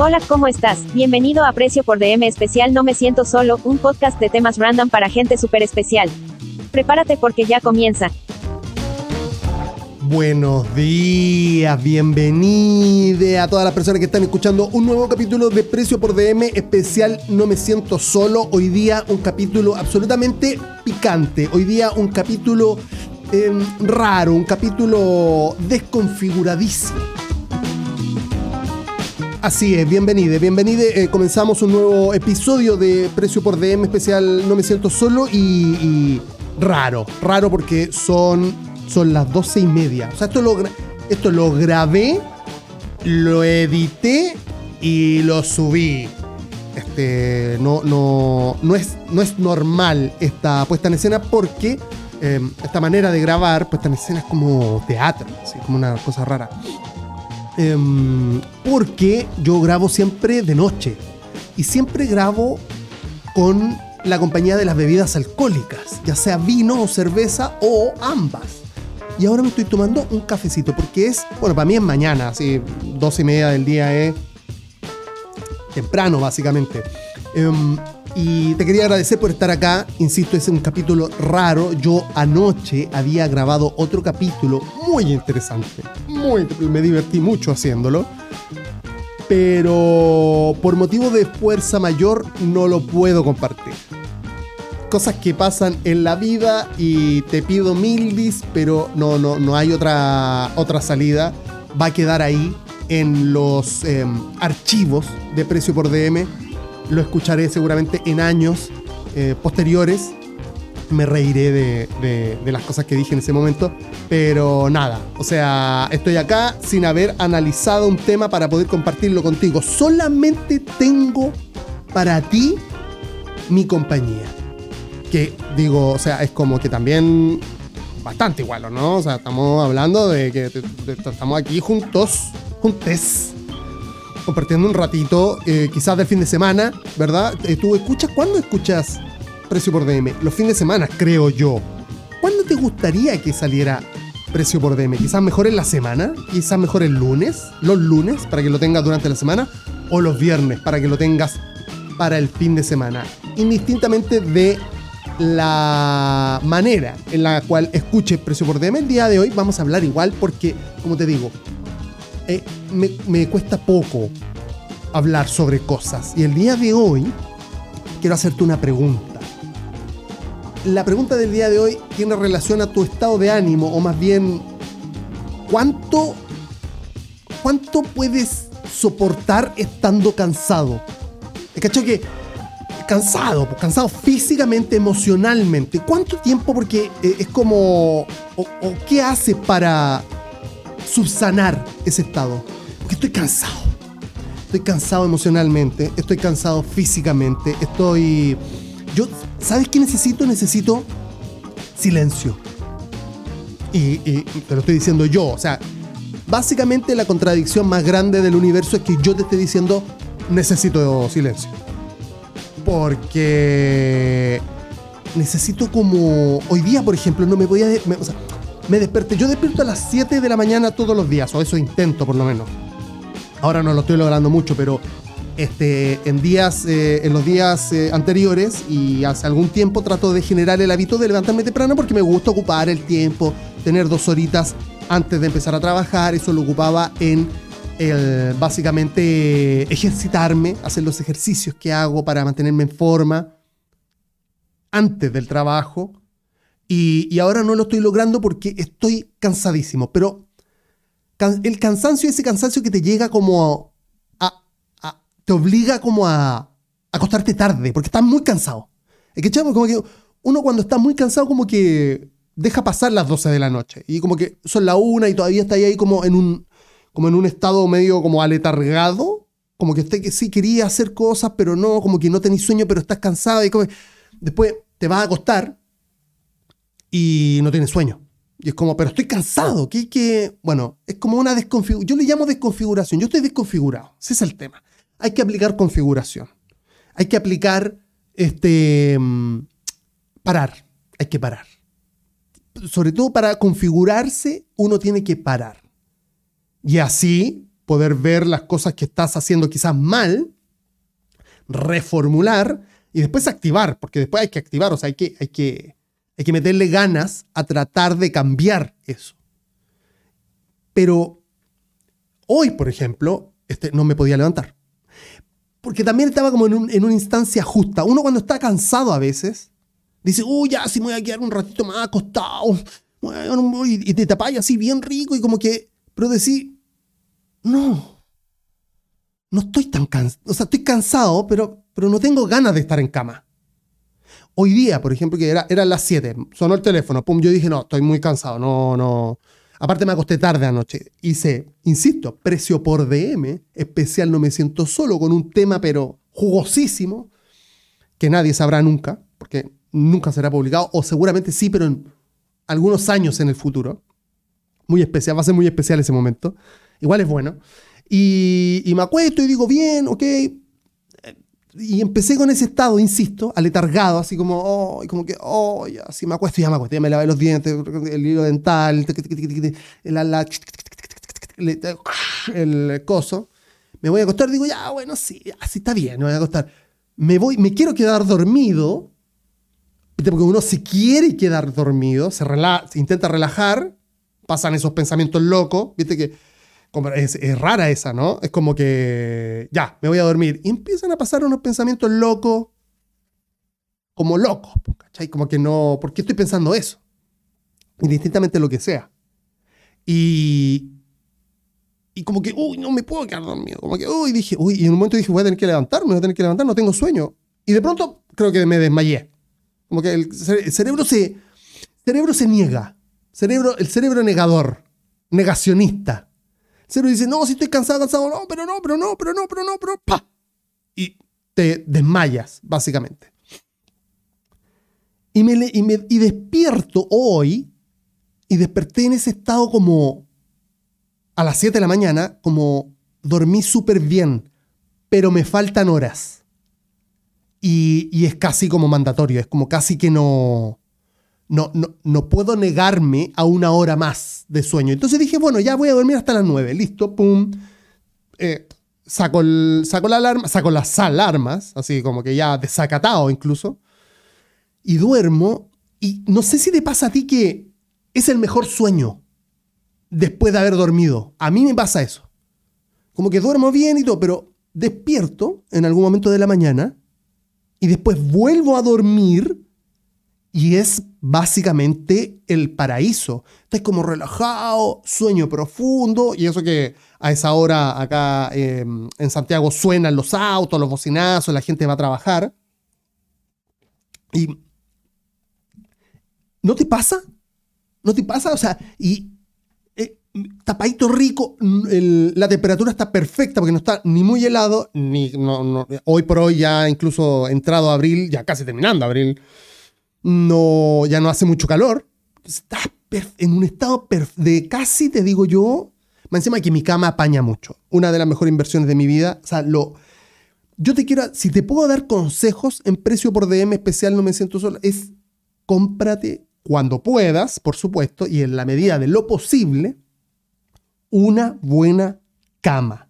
Hola, ¿cómo estás? Bienvenido a Precio por DM Especial No Me Siento Solo, un podcast de temas random para gente súper especial. Prepárate porque ya comienza. Buenos días, bienvenida a todas las personas que están escuchando un nuevo capítulo de Precio por DM especial No me siento solo. Hoy día un capítulo absolutamente picante. Hoy día un capítulo em, raro, un capítulo desconfiguradísimo. Así es, bienvenide, bienvenide. Eh, comenzamos un nuevo episodio de Precio por DM especial No me siento solo y, y raro, raro porque son son las doce y media. O sea, esto lo, esto lo grabé, lo edité y lo subí. Este, no, no, no, es, no es normal esta puesta en escena porque em, esta manera de grabar puesta en escena es como teatro, así, como una cosa rara. Em, porque yo grabo siempre de noche y siempre grabo con la compañía de las bebidas alcohólicas, ya sea vino o cerveza o ambas y ahora me estoy tomando un cafecito porque es, bueno, para mí es mañana, así, dos y media del día es temprano básicamente. Em, y te quería agradecer por estar acá. Insisto, es un capítulo raro. Yo anoche había grabado otro capítulo muy interesante. Muy, me divertí mucho haciéndolo. Pero por motivo de fuerza mayor no lo puedo compartir cosas que pasan en la vida y te pido mil dis, pero no, no, no hay otra, otra salida. Va a quedar ahí en los em, archivos de precio por DM. Lo escucharé seguramente en años eh, posteriores. Me reiré de, de, las cosas que dije en ese momento. Pero nada, o sea, estoy acá sin haber analizado un tema para poder compartirlo contigo. Solamente tengo para ti mi compañía que digo, o sea, es como que también bastante igual, ¿no? O sea, estamos hablando de que estamos aquí juntos, juntes, compartiendo un ratito, eh, quizás del fin de semana, ¿verdad? Eh, ¿Tú escuchas? ¿Cuándo escuchas Precio por DM? Los fines de semana, creo yo. ¿Cuándo te gustaría que saliera Precio por DM? Quizás mejor en la semana, quizás mejor el lunes, los lunes, para que lo tengas durante la semana, o los viernes, para que lo tengas para el fin de semana. Indistintamente de la manera en la cual escuche Precio por DM. El día de hoy vamos a hablar igual porque, como te digo, eh, me, cuesta poco hablar sobre cosas. Y el día de hoy quiero hacerte una pregunta. La pregunta del día de hoy tiene relación a tu estado de ánimo, o más bien, ¿cuánto, cuánto puedes soportar estando cansado? ¿Es cacho que cansado, cansado físicamente, emocionalmente. ¿Cuánto tiempo? Porque eh, es como, o, qué hace para subsanar ese estado? Porque estoy cansado. Estoy cansado emocionalmente, estoy cansado físicamente, estoy... Yo, ¿sabes qué necesito? Necesito silencio. Y, te lo estoy diciendo yo. O sea, básicamente la contradicción más grande del universo es que yo te esté diciendo necesito silencio porque necesito como... Hoy día, por ejemplo, no me voy a... me desperté. Yo despierto a las 7 de la mañana todos los días, o eso intento por lo menos. Ahora no lo estoy logrando mucho, pero este, en, días, eh, en los días eh, anteriores y hace algún tiempo trato de generar el hábito de levantarme temprano porque me gusta ocupar el tiempo, tener dos horitas antes de empezar a trabajar. Eso lo ocupaba en el básicamente ejercitarme, hacer los ejercicios que hago para mantenerme en forma antes del trabajo. Y, ahora no lo estoy logrando porque estoy cansadísimo. Pero el cansancio, ese cansancio que te llega como a, te obliga como a, acostarte tarde, porque estás muy cansado. Es que, como que uno cuando está muy cansado como que deja pasar las 12 de la noche. Y como que son la una y todavía está ahí como en un, como en un estado medio como aletargado, como que usted que sí quería hacer cosas, pero no, como que no tenés sueño, pero estás cansado y como... después te vas a acostar y no tienes sueño. Y es como, pero estoy cansado, que que, bueno, es como una desconfiguración. Yo le llamo desconfiguración, yo estoy desconfigurado, ese es el tema. Hay que aplicar configuración. Hay que aplicar, este, mm, parar, hay que parar. Sobre todo para configurarse, uno tiene que parar. Y así poder ver las cosas que estás haciendo quizás mal, reformular y después activar, porque después hay que activar, o sea, hay que, hay que, hay que meterle ganas a tratar de cambiar eso. Pero hoy, por ejemplo, este, no me podía levantar. Porque también estaba como en, en una instancia justa. Uno cuando está cansado a veces, dice, uy, ya, si me voy a quedar un ratito más acostado, y te tapas así bien rico y como que, pero decís, no, no estoy tan cansado, o sea, estoy cansado, pero, pero no tengo ganas de estar en cama. Hoy día, por ejemplo, que era, eran las 7, sonó el teléfono, pum, yo dije, no, estoy muy cansado, no, no. Aparte me acosté tarde anoche. Hice, insisto, precio por DM, especial no me siento solo, con un tema pero jugosísimo, que nadie sabrá nunca, porque nunca será publicado, o seguramente sí, pero en algunos años en el futuro. Muy especial, va a ser muy especial ese momento. Igual es bueno. Y, y me acuesto y digo, bien, ok. Y empecé con ese estado, insisto, aletargado, así como, oh, como que, oh, así me acuesto, ya me acuesto, ya me lavé los dientes, el hilo dental, el, coso. Me voy a acostar, digo, ya, bueno, sí, así está bien, me voy a acostar. Me voy, me quiero quedar dormido, porque uno se quiere quedar dormido, se, se intenta relajar, pasan esos pensamientos locos, viste que es, rara esa, ¿no? Es como que, ya, me voy a dormir. Y empiezan a pasar unos pensamientos locos, como locos, ¿cachai? Como que no, ¿por qué estoy pensando eso? Indistintamente lo que sea. Y, y como que, uy, no me puedo quedar dormido. Como que, uy, dije, uy, y en un momento dije, voy a tener que levantarme, voy a tener que levantar, no tengo sueño. Y de pronto creo que me desmayé. Como que el, cerebro se, cerebro se niega. Cerebro, el cerebro negador, negacionista cerebro dice, no, si estoy cansado, cansado, no, pero no, pero no, pero no, pero no, pero pa. Y te desmayas, básicamente. Y, me, y, me, y despierto hoy, y desperté en ese estado como a las 7 de la mañana, como dormí súper bien, pero me faltan horas. Y, y, es casi como mandatorio, es como casi que no, no, no, puedo negarme a una hora más de sueño. Entonces dije, bueno, ya voy a dormir hasta las 9, listo, pum. Eh, saco, el, saco la alarma, saco las alarmas, así como que ya desacatado incluso, y duermo. Y no sé si te pasa a ti que es el mejor sueño después de haber dormido. A mí me pasa eso. Como que duermo bien y todo, pero despierto en algún momento de la mañana y después vuelvo a dormir y es básicamente el paraíso. Estás como relajado, sueño profundo, y eso que a esa hora acá em, en Santiago suenan los autos, los bocinazos, la gente va a trabajar. Y. ¿No te pasa? ¿No te pasa? O sea, y. Eh, tapadito rico, la temperatura está perfecta porque no está ni muy helado, ni. hoy por hoy, ya incluso entrado abril, ya casi terminando abril no, ya no hace mucho calor. Está en un estado de casi, te digo yo, más encima que mi cama apaña mucho. Una de las mejores inversiones de mi vida. O sea, lo, yo te quiero, si te puedo dar consejos en precio por DM especial, no me siento solo, es cómprate cuando puedas, por supuesto, y en la medida de lo posible, una buena cama,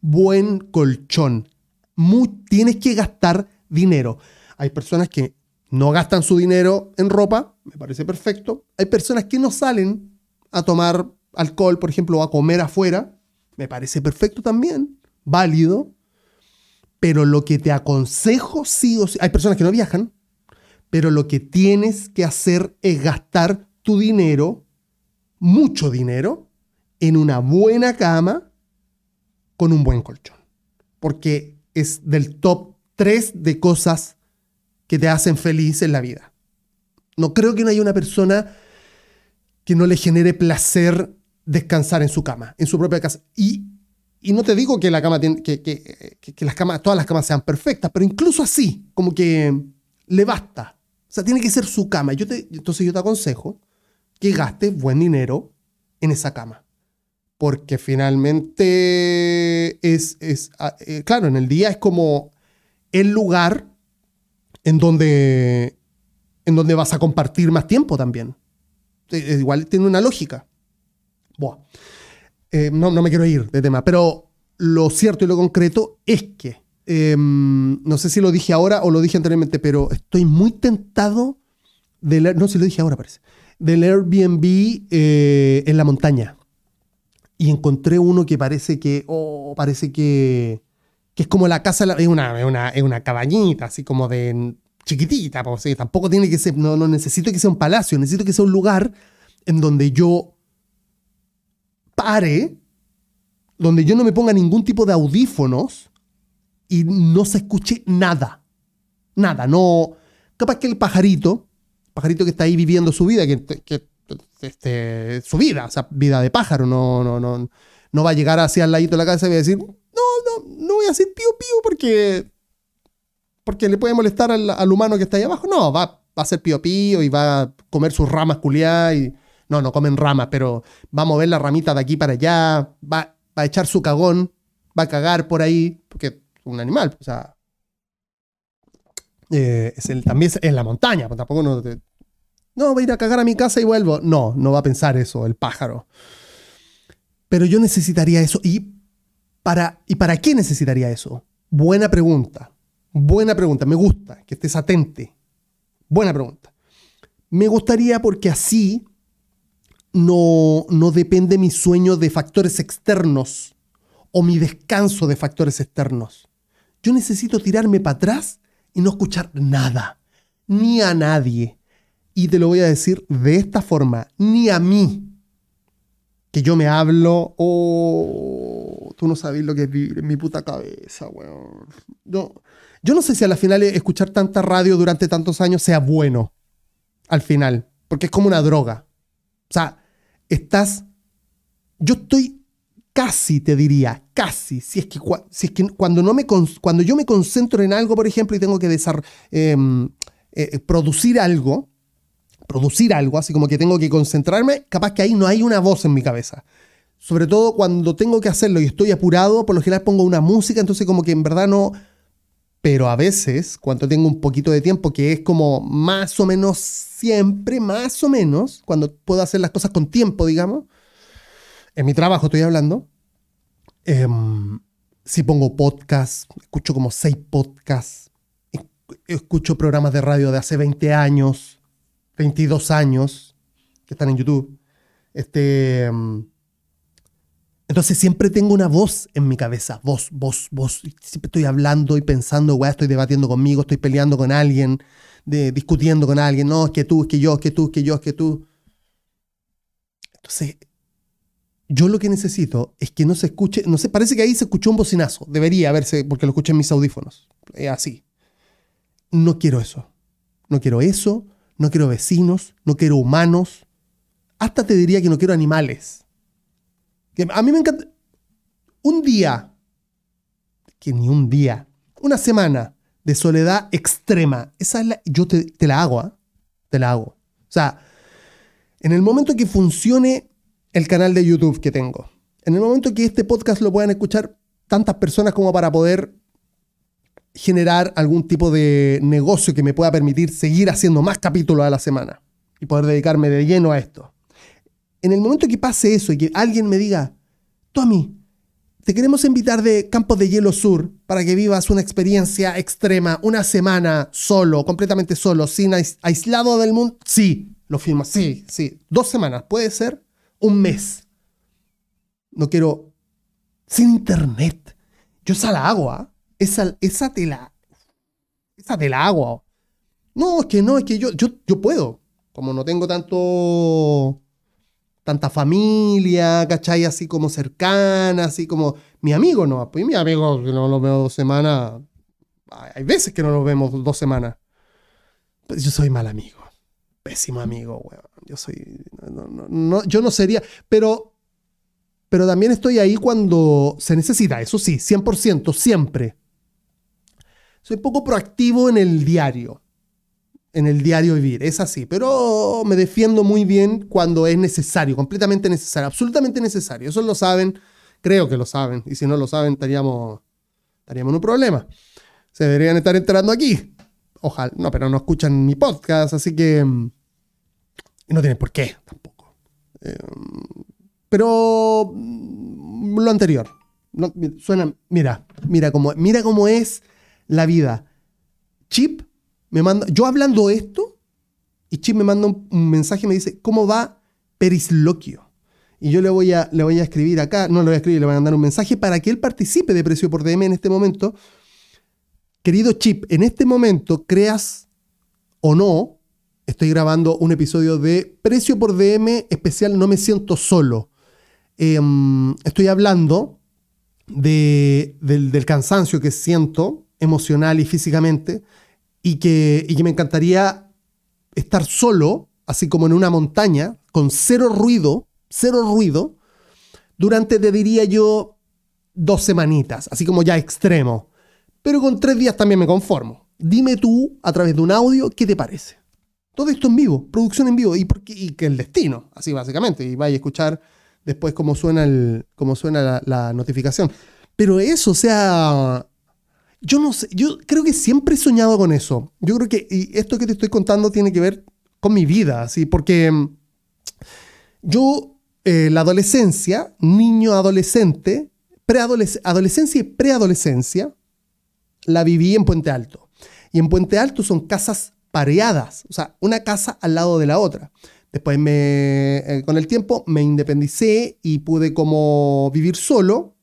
buen colchón. tienes que gastar dinero. Hay personas que no gastan su dinero en ropa, me parece perfecto. Hay personas que no salen a tomar alcohol, por ejemplo, o a comer afuera, me parece perfecto también, válido. Pero lo que te aconsejo sí o sí, hay personas que no viajan, pero lo que tienes que hacer es gastar tu dinero, mucho dinero, en una buena cama con un buen colchón. Porque es del top 3 de cosas que te hacen feliz en la vida. No creo que no haya una persona que no le genere placer descansar en su cama, en su propia casa. Y, no te digo que, la cama que, que, las camas, todas las camas sean perfectas, pero incluso así, como que le basta. O sea, tiene que ser su cama. Yo te, entonces yo te aconsejo que gastes buen dinero en esa cama. Porque finalmente es, es ah, eh, claro, en el día es como el lugar en donde, en donde vas a compartir más tiempo también. Igual tiene una lógica. eh, no, no me quiero ir de tema, pero lo cierto y lo concreto es que, em, no sé si lo dije ahora o lo dije anteriormente, pero estoy muy tentado de leer, no si lo dije ahora parece, del Airbnb eh, en la montaña. Y encontré uno que parece que, oh, parece que, es como la casa, es una, es una, es una cabañita, así como de chiquitita, pues, tampoco tiene que ser, no, no necesito que sea un palacio, necesito que sea un lugar en donde yo pare, donde yo no me ponga ningún tipo de audífonos y no se escuche nada. Nada, no. Capaz que el pajarito, pajarito que está ahí viviendo su vida, que, que este, su vida, o sea, vida de pájaro, no, no, no, no va a llegar hacia el ladito de la casa y va a decir, no, no, voy a hacer pío pío porque, porque le puede molestar al, humano que está ahí abajo. No, va, va a hacer pío pío y va a comer sus ramas culiadas y no, no comen ramas, pero va a mover la ramita de aquí para allá, va, a echar su cagón, va a cagar por ahí, porque es un animal, o sea. Eh, es el, también es en la montaña, pues tampoco no. no, voy a ir a cagar a mi casa y vuelvo. No, no va a pensar eso, el pájaro. Pero yo necesitaría eso. ¿Y para, ¿y para qué necesitaría eso? Buena pregunta. Buena pregunta. Me gusta que estés atente. Buena pregunta. Me gustaría porque así no, no depende mi sueño de factores externos o mi descanso de factores externos. Yo necesito tirarme para atrás y no escuchar nada, ni a nadie. Y te lo voy a decir de esta forma, ni a mí, que yo me hablo, oh, tú no sabes lo que es mi puta cabeza, weón. No, yo no sé si a la final escuchar tanta radio durante tantos años sea bueno, al final, porque es como una droga. O sea, estás, yo estoy casi, te diría, casi, si es que, si es que cuando, no me, cuando yo me concentro en algo, por ejemplo, y tengo que em, eh, eh, producir algo, producir algo, así como que tengo que concentrarme, capaz que ahí no hay una voz en mi cabeza. Sobre todo cuando tengo que hacerlo y estoy apurado, por lo general pongo una música, entonces como que en verdad no... Pero a veces, cuando tengo un poquito de tiempo, que es como más o menos siempre, más o menos, cuando puedo hacer las cosas con tiempo, digamos, en mi trabajo estoy hablando, em, si pongo podcast, escucho como seis podcasts, escucho programas de radio de hace 20 años, 22 años, que están en YouTube. Este, em, entonces siempre tengo una voz en mi cabeza, voz, voz, voz. Siempre estoy hablando y pensando, weá, estoy debatiendo conmigo, estoy peleando con alguien, discutiendo con alguien. No, es que tú, es que yo, es que tú, es que yo, es que tú. Entonces, yo lo que necesito es que no se escuche, no sé, parece que ahí se escuchó un bocinazo. Debería haberse, porque lo escuché en mis audífonos. Es así. No quiero eso. No quiero eso, no quiero vecinos, no quiero humanos. Hasta te diría que no quiero animales a mí me encanta. Un día, que ni un día, una semana de soledad extrema. Esa es la, yo te, la hago, ¿ah? Te la hago. O sea, en el momento que funcione el canal de YouTube que tengo, en el momento que este podcast lo puedan escuchar tantas personas como para poder generar algún tipo de negocio que me pueda permitir seguir haciendo más capítulos a la semana y poder dedicarme de lleno a esto en el momento que pase eso y que alguien me diga, Tommy, te queremos invitar de Campos de Hielo Sur para que vivas una experiencia extrema, una semana solo, completamente solo, sin aislado del mundo. Sí, lo firmo. Sí, sí. Dos semanas, puede ser un mes. No quiero. Sin internet. Yo esa la hago, ¿ah? Esa, esa te la. Esa te la hago. No, es que no, es que yo, yo, yo puedo. Como no tengo tanto tanta familia, ¿cachai? Así como cercana, así como mi amigo no, pues mi amigo que no lo veo dos semanas, hay veces que no lo vemos dos semanas. Pues yo soy mal amigo, pésimo amigo, weón. Yo soy, no, yo no sería, pero, pero también estoy ahí cuando se necesita, eso sí, 100%, siempre. Soy poco proactivo en el diario en el diario vivir, es así, pero me defiendo muy bien cuando es necesario, completamente necesario, absolutamente necesario. Eso lo saben, creo que lo saben, y si no lo saben estaríamos, estaríamos en un problema. Se deberían estar enterando aquí. Ojalá, no, pero no escuchan mi podcast, así que mm, no tienen por qué tampoco. Em, pero mm, lo anterior. Suena, mira, mira cómo, mira cómo es la vida. Chip me manda, yo hablando esto, y Chip me manda un, mensaje y me dice, ¿cómo va Perisloquio? Y yo le voy, a, le voy a escribir acá, no le voy a escribir, le voy a mandar un mensaje para que él participe de Precio por DM en este momento. Querido Chip, en este momento, creas o no, estoy grabando un episodio de Precio por DM especial No me siento solo. Em, estoy hablando del, del, cansancio que siento emocional y físicamente y que, y que me encantaría estar solo, así como en una montaña, con cero ruido, cero ruido, durante, te diría yo, dos semanitas, así como ya extremo. Pero con tres días también me conformo. Dime tú, a través de un audio, qué te parece. Todo esto en vivo, producción en vivo, y, porque, y que el destino, así básicamente, y vaya a escuchar después cómo suena, el, cómo suena la, la notificación. Pero eso, o sea, yo no sé, yo creo que siempre he soñado con eso. Yo creo que y esto que te estoy contando tiene que ver con mi vida, ¿sí? Porque mm, yo, eh, la adolescencia, niño, adolescente, adolescencia y preadolescencia, la viví en Puente Alto. Y en Puente Alto son casas pareadas, o sea, una casa al lado de la otra. Después me, eh, con el tiempo me independicé y pude como vivir solo.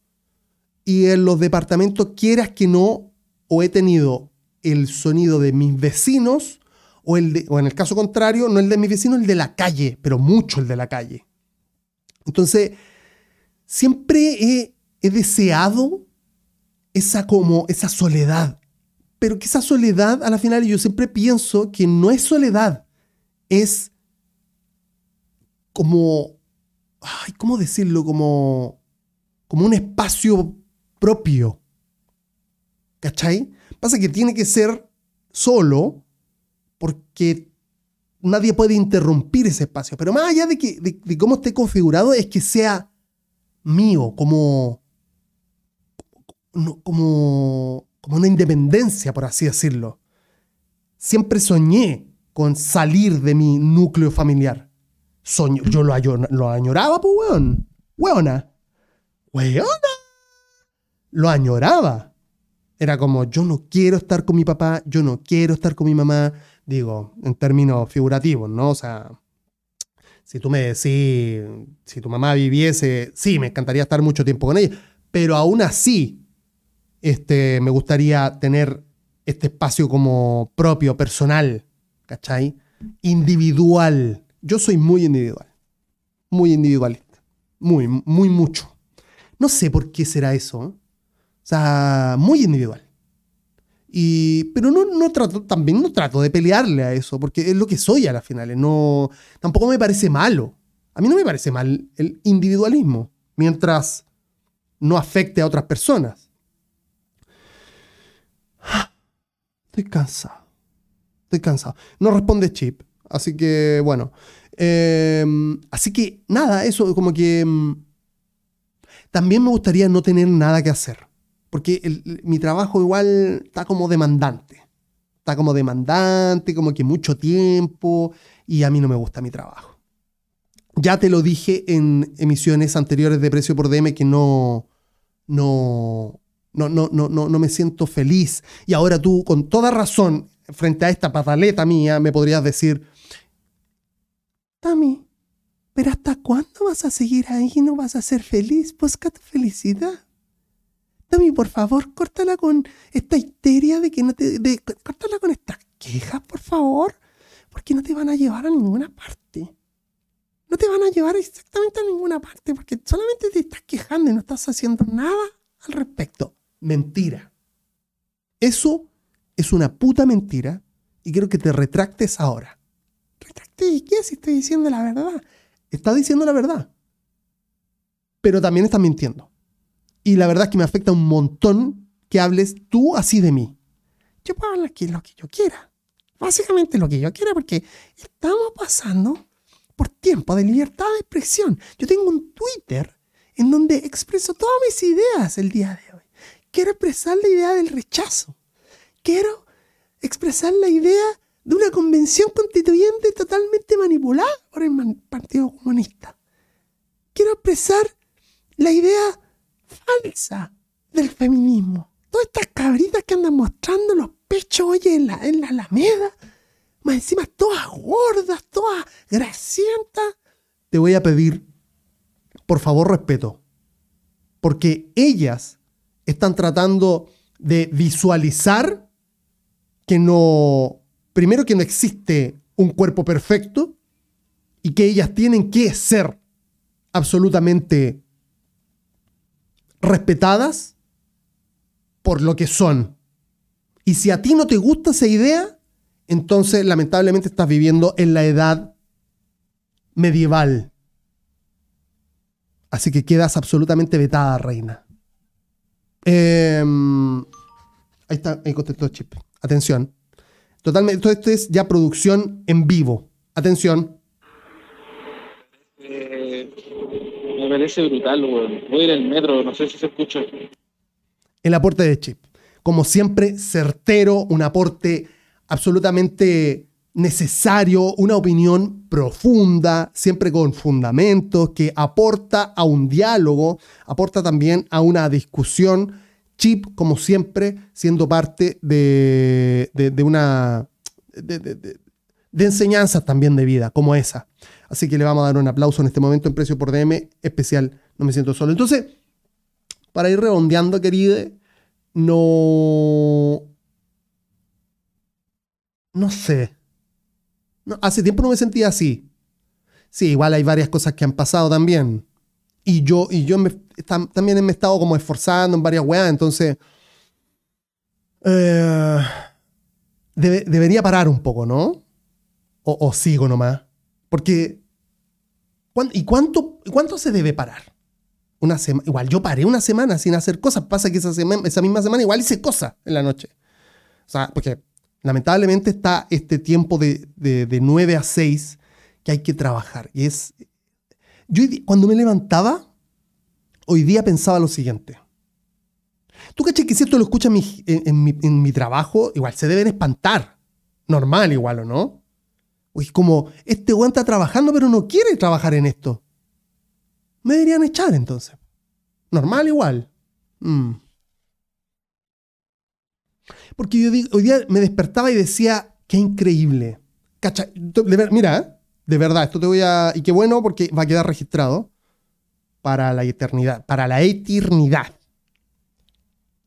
Y en los departamentos, quieras que no, o he tenido el sonido de mis vecinos, o, el o en el caso contrario, no el de mis vecinos, el de la calle, pero mucho el de la calle. Entonces, siempre he, deseado esa como esa soledad, pero que esa soledad a la final yo siempre pienso que no es soledad, es como, ay, ¿cómo decirlo? Como, como un espacio propio, ¿Cachai? Pasa que tiene que ser solo porque nadie puede interrumpir ese espacio. Pero más allá de, que, de, cómo esté configurado, es que sea mío, como, como, como una independencia, por así decirlo. Siempre soñé con salir de mi núcleo familiar. Soño, yo lo, lo añoraba, pues, weón. Weona. Weona. Lo añoraba era como, yo no quiero estar con mi papá, yo no quiero estar con mi mamá, digo, en términos figurativos, ¿no? O sea, si tú me decís, si tu mamá viviese, sí, me encantaría estar mucho tiempo con ella, pero aún así, este, me gustaría tener este espacio como propio, personal, ¿cachai? Individual. Yo soy muy individual, muy individualista, muy, muy mucho. No sé por qué será eso. ¿eh? Sea, muy individual. Y, pero no, no trato, también no trato de pelearle a eso, porque es lo que soy a las finales. No, tampoco me parece malo. A mí no me parece mal el individualismo, mientras no afecte a otras personas. Estoy cansado. Estoy cansado. No responde Chip. Así que, bueno. Em, así que, nada, eso como que... Em, también me gustaría no tener nada que hacer. Porque mi trabajo igual está como demandante. Está como demandante, como que mucho tiempo, y a mí no me gusta mi trabajo. Ya te lo dije en emisiones anteriores de Precio por DM que no, no, no, no, no, no, me siento feliz. Y ahora tú, con toda razón, frente a esta pataleta mía, me podrías decir, Tami, pero ¿hasta cuándo vas a seguir ahí y no vas a ser feliz? Busca tu felicidad. Tami, por favor, córtala con esta histeria de que no te. Córtala con estas quejas, por favor. Porque no te van a llevar a ninguna parte. No te van a llevar exactamente a ninguna parte. Porque solamente te estás quejando y no estás haciendo nada al respecto. Mentira. Eso es una puta mentira. Y quiero que te retractes ahora. ¿Retracte qué? Si estoy diciendo la verdad. Está diciendo la verdad. Pero también estás mintiendo. Y la verdad es que me afecta un montón que hables tú así de mí. Yo puedo hablar aquí lo que yo quiera. Básicamente lo que yo quiera porque estamos pasando por tiempo de libertad de expresión. Yo tengo un Twitter en donde expreso todas mis ideas el día de hoy. Quiero expresar la idea del rechazo. Quiero expresar la idea de una convención constituyente totalmente manipulada por el Partido Comunista. Quiero expresar la idea falsa del feminismo. Todas estas cabritas que andan mostrando los pechos, oye, en la, en la Alameda. Más encima todas gordas, todas grasientas. Te voy a pedir, por favor, respeto. Porque ellas están tratando de visualizar que no, primero que no existe un cuerpo perfecto y que ellas tienen que ser absolutamente respetadas por lo que son. Y si a ti no te gusta esa idea, entonces lamentablemente estás viviendo en la edad medieval. Así que quedas absolutamente vetada, reina. Em, ahí está, ahí contestó Chip. Atención. Totalmente, todo esto es ya producción en vivo. Atención. Eh, me parece brutal, weón. Voy en el metro, no sé si se escucha. El aporte de Chip. Como siempre, certero, un aporte absolutamente necesario, una opinión profunda, siempre con fundamentos, que aporta a un diálogo, aporta también a una discusión. Chip, como siempre, siendo parte de, de, una... De enseñanzas también de vida, como esa. Así que le vamos a dar un aplauso en este momento en precio por DM especial. No me siento solo. Entonces, para ir redondeando, querida, no. No sé. No, hace tiempo no me sentía así. Sí, igual hay varias cosas que han pasado también. Y yo, y yo también me he estado como esforzando en varias weas, entonces. Eh, debería parar un poco, ¿no? O, sigo nomás. Porque. ¿Y cuánto, cuánto se debe parar? Una semana. Igual yo paré una semana sin hacer cosas. Pasa que esa, misma semana igual hice cosas en la noche. O sea, porque lamentablemente está este tiempo de, de, 9 a 6 que hay que trabajar. Y es. Yo cuando me levantaba, hoy día pensaba lo siguiente. Tú caché que si esto lo escuchas en, mi, en mi trabajo, igual se deben espantar. Normal, igual, ¿o no? Es como, este weón está trabajando pero no quiere trabajar en esto. Me deberían echar entonces. Normal igual. Mm. Porque yo hoy día me despertaba y decía, qué increíble. Cacha, mira, de verdad, esto te voy a... Y qué bueno porque va a quedar registrado para la eternidad. Para la eternidad.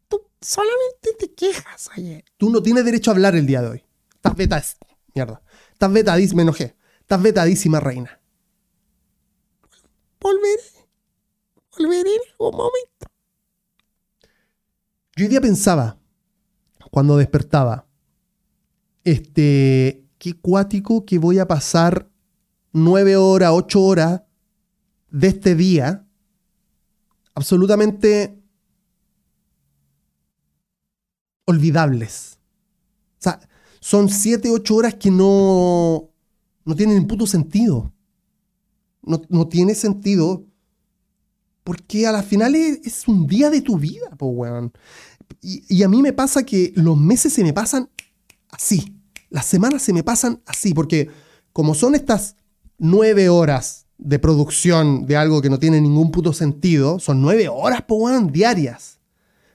Tú solamente te quejas ayer. Tú no tienes derecho a hablar el día de hoy. Estás beta. Mierda. Estás vetadísima, me enojé. Estás vetadísima, reina. Volveré. Volveré en algún momento. Yo hoy día pensaba, cuando despertaba, este, qué cuático que voy a pasar nueve horas, ocho horas de este día absolutamente olvidables. O sea, son 7, 8 horas que no, no tienen puto sentido. No, tiene sentido porque a la final es, un día de tu vida, po, weón. Y, y, a mí me pasa que los meses se me pasan así. Las semanas se me pasan así. Porque como son estas nueve horas de producción de algo que no tiene ningún puto sentido, son nueve horas, po, weón, diarias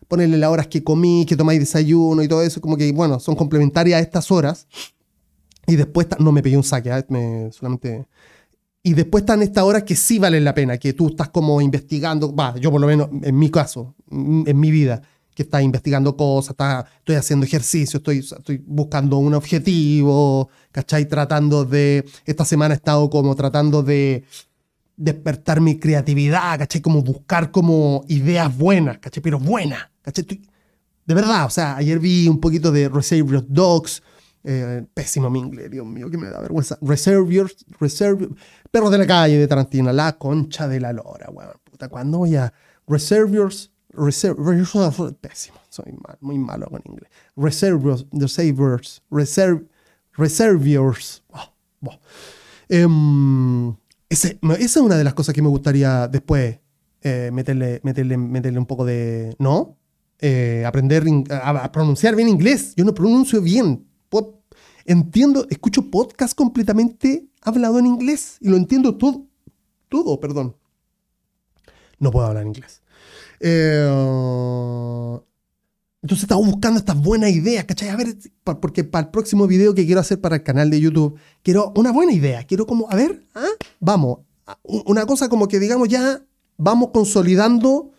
ponerle las horas que comí, que tomáis desayuno y todo eso, como que, bueno, son complementarias a estas horas. Y después, no me pegué un saque, ¿eh? me, solamente... Y después están estas horas que sí valen la pena, que tú estás como investigando, va, yo por lo menos en mi caso, en mi vida, que estás investigando cosas, estoy haciendo ejercicio, estoy, estoy buscando un objetivo, ¿cachai? Tratando de, esta semana he estado como tratando de despertar mi creatividad, ¿cachai? Como buscar como ideas buenas, ¿cachai? Pero buenas, ¿cachai? De verdad, o sea, ayer vi un poquito de Reservoir Dogs, eh, pésimo mi inglés, Dios mío, que me da vergüenza. Reservoir, Reservoir, Perros de la calle de Tarantino, la concha de la lora, weón. Puta, ¿cuándo voy a Reservoirs, Reservoirs, pésimo, soy mal, muy malo con inglés. Reservoirs, Reservoirs, Reserv, Reservoirs. Oh, esa es una de las cosas que me gustaría después eh, meterle, meterle, meterle un poco de. ¿No? Eh, aprender a, pronunciar bien inglés. Yo no pronuncio bien. entiendo, escucho podcast completamente hablado en inglés y lo entiendo todo. Todo, perdón. No puedo hablar inglés. Eh, entonces estaba buscando estas buenas ideas, ¿cachai? A ver, porque para el próximo video que quiero hacer para el canal de YouTube, quiero una buena idea. Quiero como, a ver, ¿ah? vamos. Una cosa como que digamos ya vamos consolidando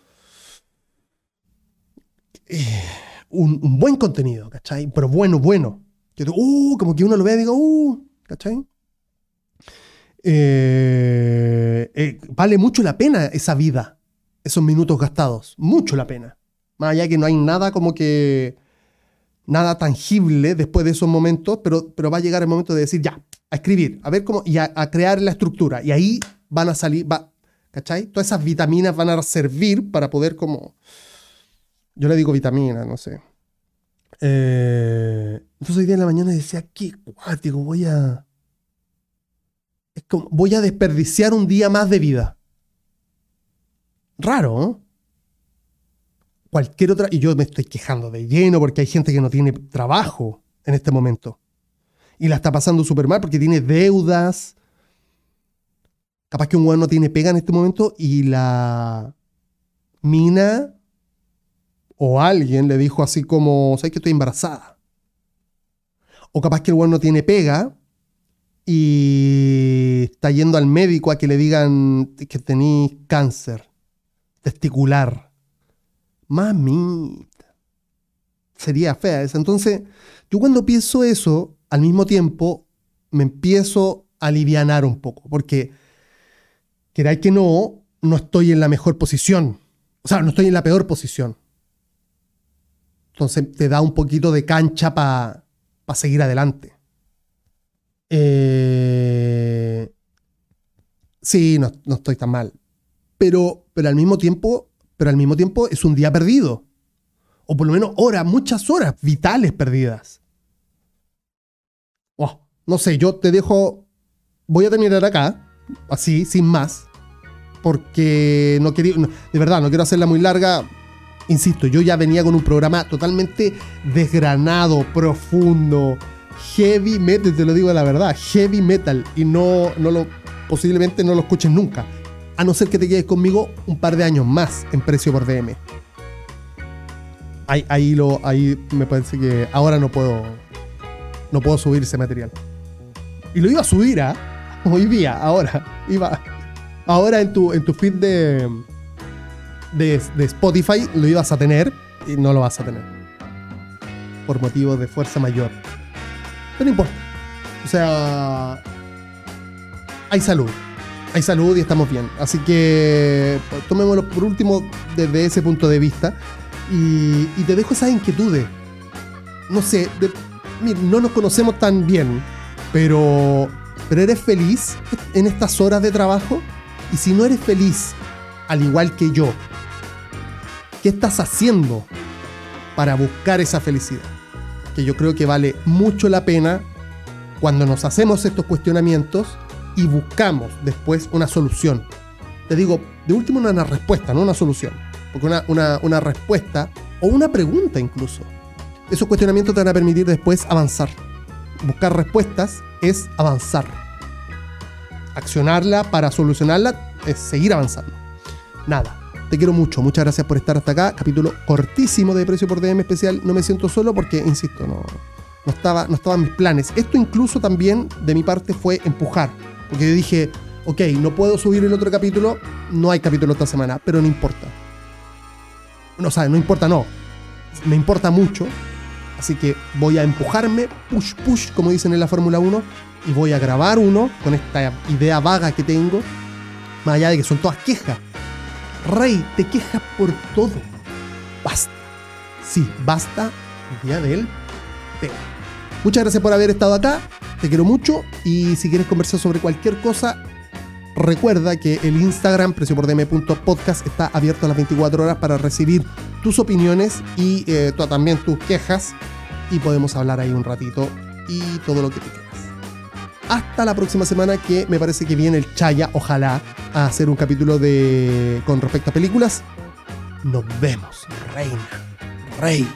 eh, un, buen contenido, ¿cachai? Pero bueno, bueno. Que, uh, como que uno lo ve y diga, uh, ¿cachai? Eh, eh, vale mucho la pena esa vida, esos minutos gastados, mucho la pena. Más allá que no hay nada como que, nada tangible después de esos momentos, pero, pero va a llegar el momento de decir, ya, a escribir, a ver cómo, y a, a crear la estructura. Y ahí van a salir, va, ¿cachai? Todas esas vitaminas van a servir para poder como, yo le digo vitaminas, no sé. Eh, entonces hoy día en la mañana decía, qué cuático, voy a... Es como, voy a desperdiciar un día más de vida. Raro, ¿no? Cualquier otra... Y yo me estoy quejando de lleno porque hay gente que no tiene trabajo en este momento. Y la está pasando súper mal porque tiene deudas. Capaz que un weón no tiene pega en este momento y la mina o alguien le dijo así como, ¿sabes que estoy embarazada? O capaz que el weón no tiene pega y está yendo al médico a que le digan que tenéis cáncer testicular. Mamita. Sería fea esa. Entonces, yo cuando pienso eso, al mismo tiempo me empiezo a alivianar un poco, porque queráis que no, no estoy en la mejor posición. O sea, no estoy en la peor posición. Entonces te da un poquito de cancha para seguir adelante. Eh, sí, no, no estoy tan mal. Pero, pero al mismo tiempo, pero al mismo tiempo es un día perdido. O por lo menos horas, muchas horas vitales perdidas. Oh, no sé, yo te dejo. Voy a terminar acá, así, sin más. Porque no quería. de verdad, no quiero hacerla muy larga. Insisto, yo ya venía con un programa totalmente desgranado, profundo, heavy metal, te lo digo la verdad, heavy metal. Y no, no lo, posiblemente no lo escuches nunca. A no ser que te quedes conmigo un par de años más en precio por DM. Ahí, lo, ahí me parece que ahora no puedo, no puedo subir ese material. Y lo iba a subir, ¿ah? Hoy día, ahora. Iba, ahora en tu, en tu feed de, de, de Spotify lo ibas a tener y no lo vas a tener. Por motivos de fuerza mayor. Pero no importa. O sea, hay salud. Hay salud y estamos bien. Así que tomémoslo por último desde ese punto de vista. Y, te dejo esas inquietudes. No sé, de- no nos conocemos tan bien, pero, pero eres feliz en estas horas de trabajo. Y si no eres feliz, al igual que yo, ¿qué estás haciendo para buscar esa felicidad? Que yo creo que vale mucho la pena cuando nos hacemos estos cuestionamientos y buscamos después una solución. Te digo, de último una, respuesta, no una solución. Porque una, una- una respuesta o una pregunta incluso. Esos cuestionamientos te van a permitir después avanzar. Buscar respuestas es avanzar. Accionarla para solucionarla es seguir avanzando. Nada. Te quiero mucho. Muchas gracias por estar hasta acá. Capítulo cortísimo de Precio por DM especial. No me siento solo porque, insisto, no, no, estaba, no estaba en mis planes. Esto incluso también de mi parte fue empujar. Porque yo dije, ok, no puedo subir el otro capítulo. No hay capítulo esta semana, pero no importa. No, sea, no importa, no. Me importa mucho. Así que voy a empujarme, push, push, como dicen en la Fórmula 1, y voy a grabar uno con esta idea vaga que tengo, más allá de que son todas quejas. Rey, te quejas por todo. Basta. Sí, basta el día del. Muchas gracias por haber estado acá. Te quiero mucho. Y si quieres conversar sobre cualquier cosa, recuerda que el Instagram preciopordm.podcast está abierto a las 24 horas para recibir tus opiniones y eh, también tus quejas. Y podemos hablar ahí un ratito y todo lo que tú quieras. Hasta la próxima semana que me parece que viene el Chaya, ojalá, a hacer un capítulo de con respecto a películas. Nos vemos, reina, rey.